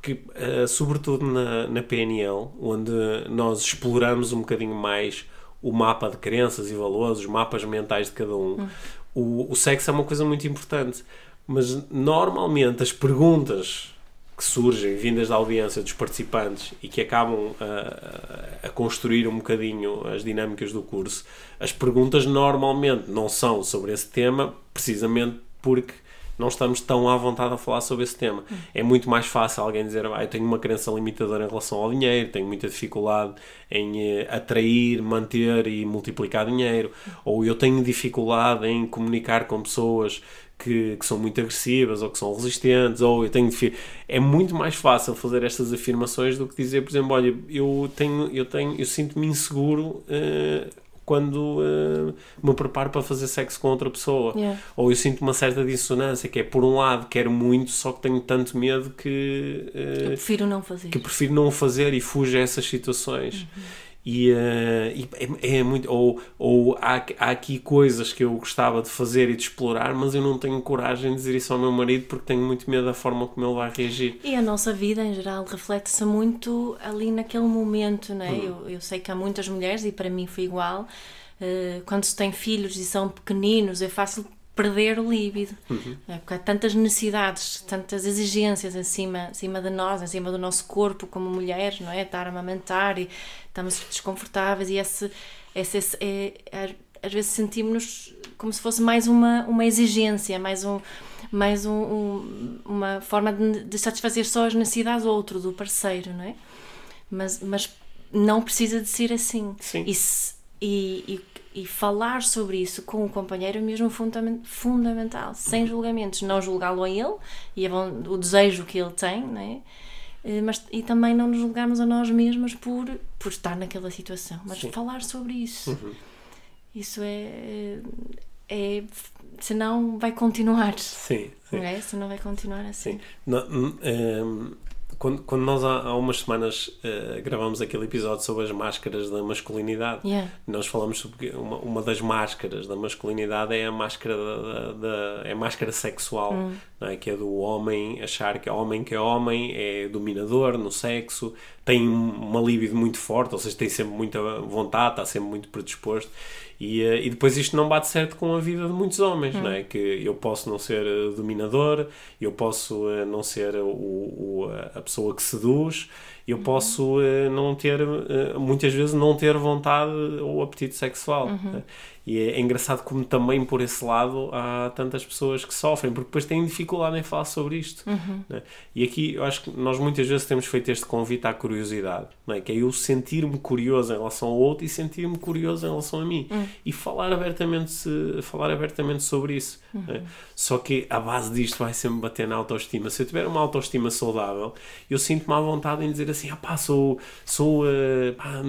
porque, uh, sobretudo na, na PNL, onde nós exploramos um bocadinho mais o mapa de crenças e valores, os mapas mentais de cada um, hum. o, o sexo é uma coisa muito importante. Mas normalmente as perguntas que surgem vindas da audiência dos participantes e que acabam a, a, construir um bocadinho as dinâmicas do curso, as perguntas normalmente não são sobre esse tema, precisamente porque não estamos tão à vontade a falar sobre esse tema. É muito mais fácil alguém dizer, ah, eu tenho uma crença limitadora em relação ao dinheiro, tenho muita dificuldade em eh, atrair, manter e multiplicar dinheiro, ou eu tenho dificuldade em comunicar com pessoas que, que, são muito agressivas ou que são resistentes, ou eu tenho é muito mais fácil fazer estas afirmações do que dizer, por exemplo, olha, eu tenho, eu tenho, eu sinto-me inseguro uh, quando uh, me preparo para fazer sexo com outra pessoa, Yeah. ou eu sinto uma certa dissonância, que é por um lado quero muito, só que tenho tanto medo que uh, Eu prefiro não fazer. que prefiro não o fazer e fujo a essas situações. E, eh, e é, é muito. Ou, ou há, há aqui coisas que eu gostava de fazer e de explorar, mas eu não tenho coragem de dizer isso ao meu marido porque tenho muito medo da forma como ele vai reagir. E a nossa vida, em geral, reflete-se muito ali naquele momento, não é? Eu, eu sei que há muitas mulheres, e para mim foi igual, eh, quando se tem filhos e são pequeninos, é fácil perder o líbido. É, porque há tantas necessidades, tantas exigências em cima, em cima de nós, em cima do nosso corpo como mulheres, não é? Estar a amamentar e estamos desconfortáveis e esse, esse, esse é, às- às vezes sentimos-nos como se fosse mais uma, uma exigência, mais um mais um, um- uma forma de, de satisfazer só as necessidades do outro, do parceiro, não é? Mas, mas não precisa de ser assim. Sim. E, se- e, e, e falar sobre isso com o companheiro é mesmo fundamen- fundamental, sem julgamentos. Não julgá-lo a ele e o desejo que ele tem, é? Eh, Mas, e também não nos julgarmos a nós mesmos por, por estar naquela situação, mas Sim. falar sobre isso. Isso é, é. Senão vai continuar. Sim, sim. Não é? Senão vai continuar assim. Sim. Não, hum, hum, quando, quando nós há, há umas semanas eh, gravamos aquele episódio sobre as máscaras da masculinidade, Yeah. nós falamos sobre que uma, uma das máscaras da masculinidade é a máscara da, da- da- é máscara sexual, não é? que é do homem achar que é homem que é homem, é dominador no sexo, tem uma libido muito forte, ou seja, tem sempre muita vontade, está sempre muito predisposto. E, eh, e depois isto não bate certo com a vida de muitos homens, não é? Que eu posso não ser eh, dominador, eu posso eh, não ser o, o- a pessoa que seduz, eu posso eh, não ter, muitas vezes, não ter vontade ou apetite sexual. né? E é, é engraçado como também por esse lado há tantas pessoas que sofrem, porque depois têm dificuldade em falar sobre isto. né? E aqui eu acho que nós muitas vezes temos feito este convite à curiosidade, não é? que é eu sentir-me curioso em relação ao outro e sentir-me curioso em relação a mim. E falar abertamente, falar abertamente sobre isso. né? Só que a base disto vai sempre bater na autoestima. Se eu tiver uma autoestima saudável, eu sinto-me à vontade em dizer assim: ah pá, sou, sou, eh, pá,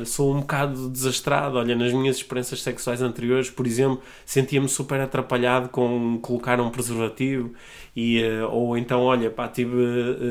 eh, sou um bocado desastrado. Olha, nas minhas experiências sexuais anteriores, por exemplo, sentia-me super atrapalhado com colocar um preservativo. E, eh, ou então, olha, pá, tive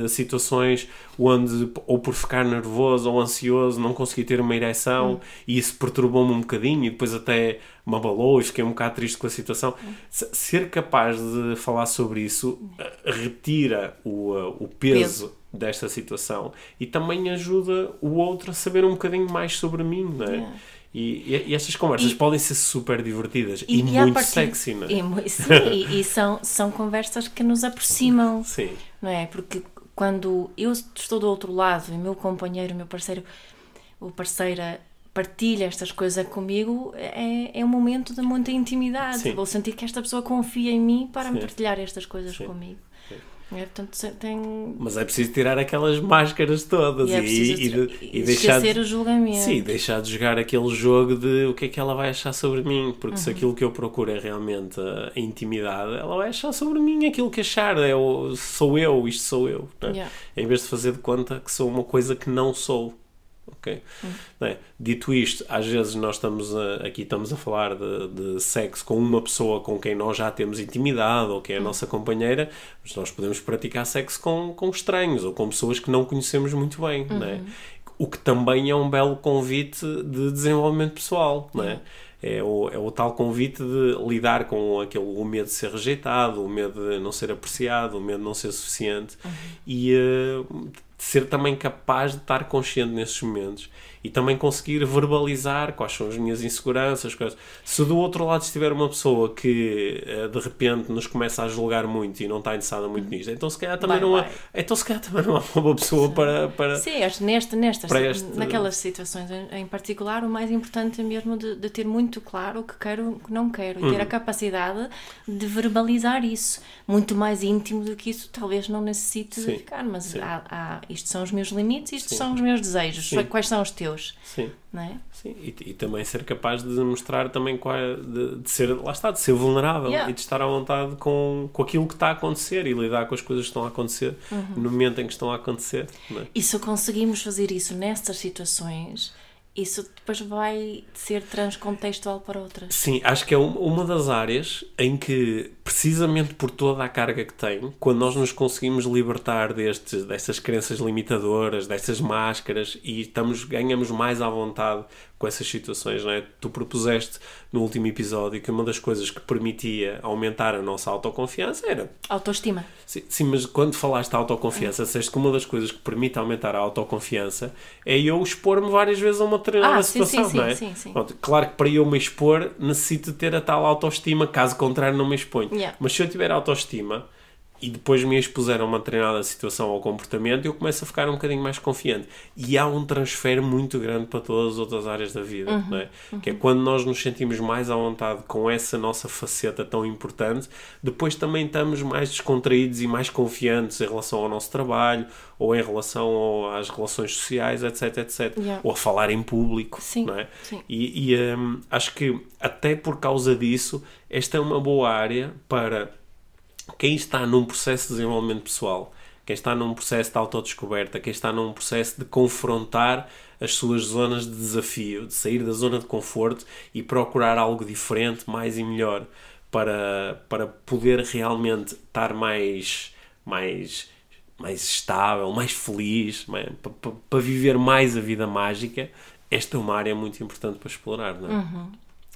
eh, situações onde, ou por ficar nervoso ou ansioso, não consegui ter uma ereção e isso perturbou-me um bocadinho e depois até me abalou e fiquei um bocado triste com a situação. Se- Ser capaz de falar sobre isso eh, retira o, o peso, Peso. desta situação e também ajuda o outro a saber um bocadinho mais sobre mim, não é? Yeah. E, e, e estas conversas E- podem ser super divertidas e, muito partir- sexy, não é? E, sim, e, são, são conversas que nos aproximam, Sim, não é? Porque quando eu estou do outro lado e o meu companheiro, o meu parceiro, ou parceira partilha estas coisas comigo, é, é um momento de muita intimidade. Sim. Vou sentir que esta pessoa confia em mim para me Sim. partilhar estas coisas Sim. comigo. É, portanto, tem. mas é preciso tirar aquelas máscaras todas E é e, e, e deixar esquecer de, o julgamento. Sim, deixar de jogar aquele jogo de o que é que ela vai achar sobre mim, porque Uhum. se aquilo que eu procuro é realmente a, a intimidade, ela vai achar sobre mim aquilo que achar, é sou eu, isto sou eu, é? Yeah. em vez de fazer de conta que sou uma coisa que não sou. Ok? Não é? Dito isto, às vezes nós estamos a- aqui estamos a falar de, de sexo com uma pessoa com quem nós já temos intimidade ou que é a nossa companheira, mas nós podemos praticar sexo com, com estranhos ou com pessoas que não conhecemos muito bem, é? O que também é um belo convite de desenvolvimento pessoal, não é? É o, é o tal convite de lidar com aquele, o medo de ser rejeitado, o medo de não ser apreciado, o medo de não ser suficiente e eh, ser também capaz de estar consciente nesses momentos e também conseguir verbalizar quais são as minhas inseguranças. Coisas. Se do outro lado estiver uma pessoa que eh, de repente nos começa a julgar muito e não está interessada muito nisto, então se calhar também, Vai, não, há, vai. então, se calhar também não há uma boa pessoa para. para Sim, acho nesta, nestas, este- naquelas situações em, particular, o mais importante é mesmo de, de ter muito claro o que quero o que não quero e ter Uhum. a capacidade de verbalizar isso. Muito mais íntimo do que isso, talvez não necessite Sim, de ficar, mas há, há- isto são os meus limites, isto Sim. são os meus desejos, Sim. quais são os teus, sim. não é? Sim, e, e também ser capaz de mostrar também qual é- de, de ser, lá está, de ser vulnerável Yeah. e de estar à vontade com, com aquilo que está a acontecer e lidar com as coisas que estão a acontecer Uhum. no momento em que estão a acontecer. é? E se conseguimos fazer isso nestas situações, isso depois vai ser transcontextual para outras. Sim, acho que é um- uma das áreas em que, precisamente por toda a carga que tem, quando nós nos conseguimos libertar destes, destas crenças limitadoras, destas máscaras e estamos, ganhamos mais à vontade com essas situações, não é? Tu propuseste no último episódio que uma das coisas que permitia aumentar a nossa autoconfiança era Autoestima. Sim, sim, mas quando falaste de autoconfiança, disseste que uma das coisas que permite aumentar a autoconfiança é eu expor-me várias vezes a uma determinada Ah, sim, situação, sim, não é? sim, sim. Pronto, claro que para eu me expor necessito ter a tal autoestima, caso contrário não me exponho. Yeah. Mas se eu tiver autoestima e depois me expuser a uma determinada situação ou comportamento, eu começo a ficar um bocadinho mais confiante. E há um transfer muito grande para todas as outras áreas da vida, Uhum, não é? Que é quando nós nos sentimos mais à vontade com essa nossa faceta tão importante, depois também estamos mais descontraídos e mais confiantes em relação ao nosso trabalho, ou em relação ao- às relações sociais, etc, etc. Yeah. Ou a falar em público, Sim, não é? sim. E, e, hum, acho que até por causa disso, esta é uma boa área para quem está num processo de desenvolvimento pessoal, quem está num processo de autodescoberta, quem está num processo de confrontar as suas zonas de desafio, de sair da zona de conforto e procurar algo diferente, mais e melhor, para, para poder realmente estar mais, mais, mais estável, mais feliz, mais- para, para, viver mais a vida mágica. Esta é uma área muito importante para explorar, não é?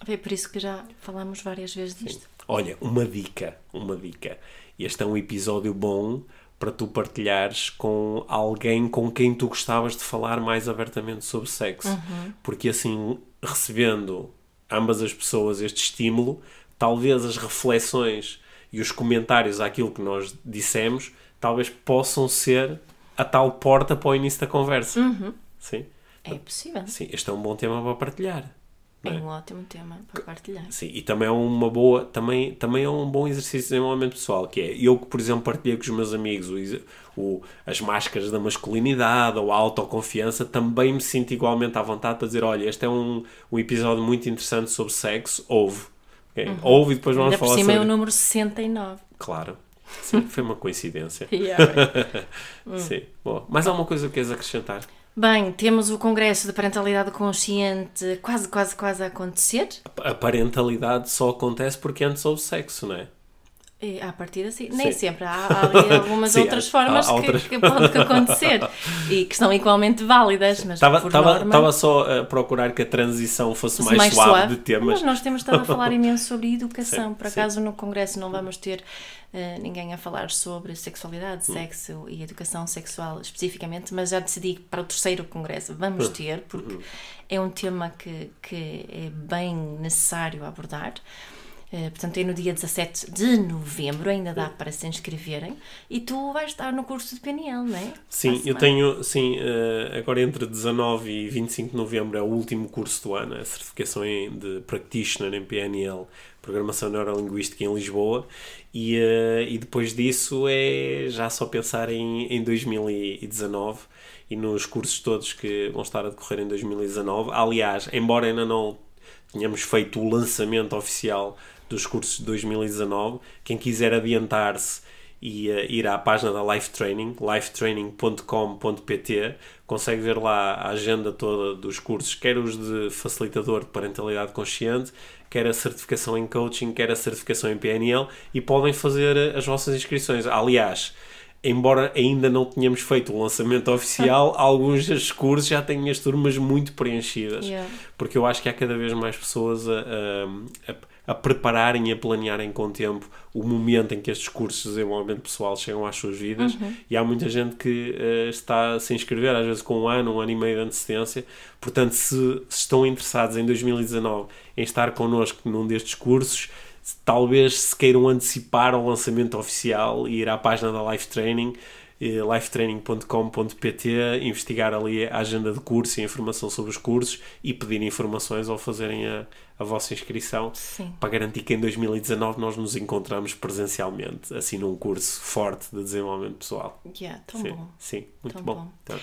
É por isso que já falámos várias vezes disto. Olha, uma dica, uma dica. Este é um episódio bom para tu partilhares com alguém com quem tu gostavas de falar mais abertamente sobre sexo. Porque assim, recebendo ambas as pessoas este estímulo, talvez as reflexões e os comentários àquilo que nós dissemos, talvez possam ser a tal porta para o início da conversa. Sim. É possível. Sim, este é um bom tema para partilhar. É é? um ótimo tema para partilhar. Sim, e também é uma boa, também, também é um bom exercício de desenvolvimento pessoal, que é eu que, por exemplo, partilhei com os meus amigos o, o- as máscaras da masculinidade ou a autoconfiança, também me sinto igualmente à vontade para dizer, olha, este é um, um episódio muito interessante sobre sexo, ouve. ok? Ouve e depois vamos Ainda por falar cima é sobre... o número 69. Claro. Sim, foi uma coincidência. Hum. Sim. Bom, mais alguma coisa que queres acrescentar? Bem, temos o Congresso de Parentalidade Consciente quase, quase, quase a acontecer. A parentalidade só acontece porque antes houve sexo, não é? E, à partida, sim. Nem Sim. sempre. Há, há algumas Sim, outras há- formas há que, outras. que pode acontecer e que são igualmente válidas, mas Estava norma... estava só a procurar que a transição fosse fosse mais, suave, de temas. Mas nós temos estado a falar imenso sobre educação. Sim, Por acaso no Congresso não vamos ter eh, ninguém a falar sobre sexualidade, Hum. sexo e educação sexual especificamente, mas já decidi que para o terceiro Congresso vamos ter, porque é um tema que, que é bem necessário abordar. Eh, portanto, é no dia 17 de novembro, ainda dá para se inscreverem. E tu vais estar no curso de PNL, não é? Sim, eu tenho, sim, eh, agora entre 19 e 25 de novembro é o último curso do ano, a certificação de Practitioner em PNL, Programação Neurolinguística em Lisboa, e, eh, e depois disso é já só pensar em, em 2019 e nos cursos todos que vão estar a decorrer em 2019. Aliás, embora ainda não tínhamos feito o lançamento oficial dos cursos de 2019, quem quiser adiantar-se e eh, ir à página da Life Training, lifetraining.com.pt, consegue ver lá a agenda toda dos cursos, quer os de facilitador de parentalidade consciente, quer a certificação em coaching, quer a certificação em PNL e podem fazer eh, as vossas inscrições. Aliás, embora ainda não tenhamos feito o lançamento oficial, alguns dos cursos já têm as turmas muito preenchidas Yeah. porque eu acho que há cada vez mais pessoas a, a- a- a prepararem e a planearem com o tempo o momento em que estes cursos de desenvolvimento pessoal chegam às suas vidas. Uhum. E há muita gente que uh, está a se inscrever, às vezes com um ano, um ano e meio de antecedência. Portanto, se, se estão interessados em 2019 em estar connosco num destes cursos, talvez se queiram antecipar o lançamento oficial e ir à página da Life Training lifetraining.com.pt, investigar ali a agenda de curso e a informação sobre os cursos e pedir informações ou fazerem a, a vossa inscrição Sim. para garantir que em 2019 nós nos encontramos presencialmente, assim num curso forte de desenvolvimento pessoal. Yeah, tão sim, bom. sim, muito Tão bom. bom. Então,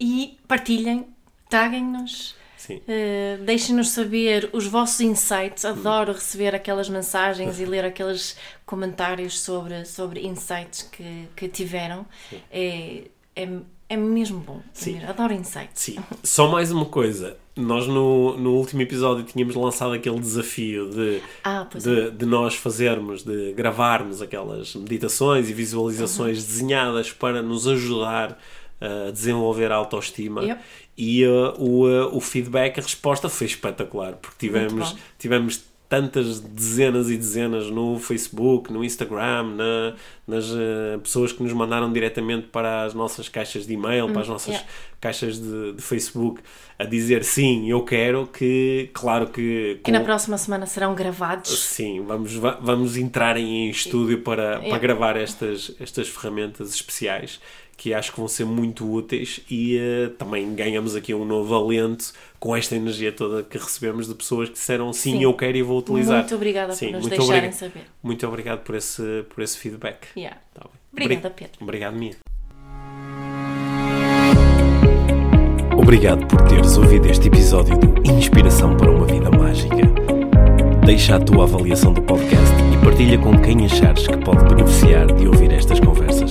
E partilhem, taguem-nos. Uh, Deixem-nos saber os vossos insights. Adoro receber aquelas mensagens e ler aqueles comentários sobre, sobre insights que, que tiveram. É, é, é mesmo bom. É Sim. mesmo- Adoro insights. Sim, só mais uma coisa. Nós no, no último episódio tínhamos lançado aquele desafio de, Ah, pois é. de, de nós fazermos, de gravarmos aquelas meditações e visualizações Uhum. desenhadas para nos ajudar uh, a desenvolver a autoestima. Yep. E uh, o, uh, o feedback, a resposta foi espetacular, porque tivemos, tivemos tantas dezenas e dezenas no Facebook, no Instagram, na- nas uh, pessoas que nos mandaram diretamente para as nossas caixas de e-mail, para as nossas Hum, yeah. caixas de, de Facebook, a dizer sim, eu quero, que claro que... Que na próxima semana serão gravados. Sim, vamos, va- vamos entrar em estúdio para, para Yeah. gravar estas, estas ferramentas especiais que acho que vão ser muito úteis e eh, também ganhamos aqui um novo alento com esta energia toda que recebemos de pessoas que disseram sim, Sim. eu quero e vou utilizar. Muito obrigada Sim, por nos deixarem obriga- saber. Muito obrigado por esse, por esse feedback. Yeah. Tá. Obrigada, Obri- Pedro. Obrigado, Mia. Obrigado por teres ouvido este episódio do Inspiração para uma Vida Mágica. Deixa a tua avaliação do podcast e partilha com quem achares que pode beneficiar de ouvir estas conversas.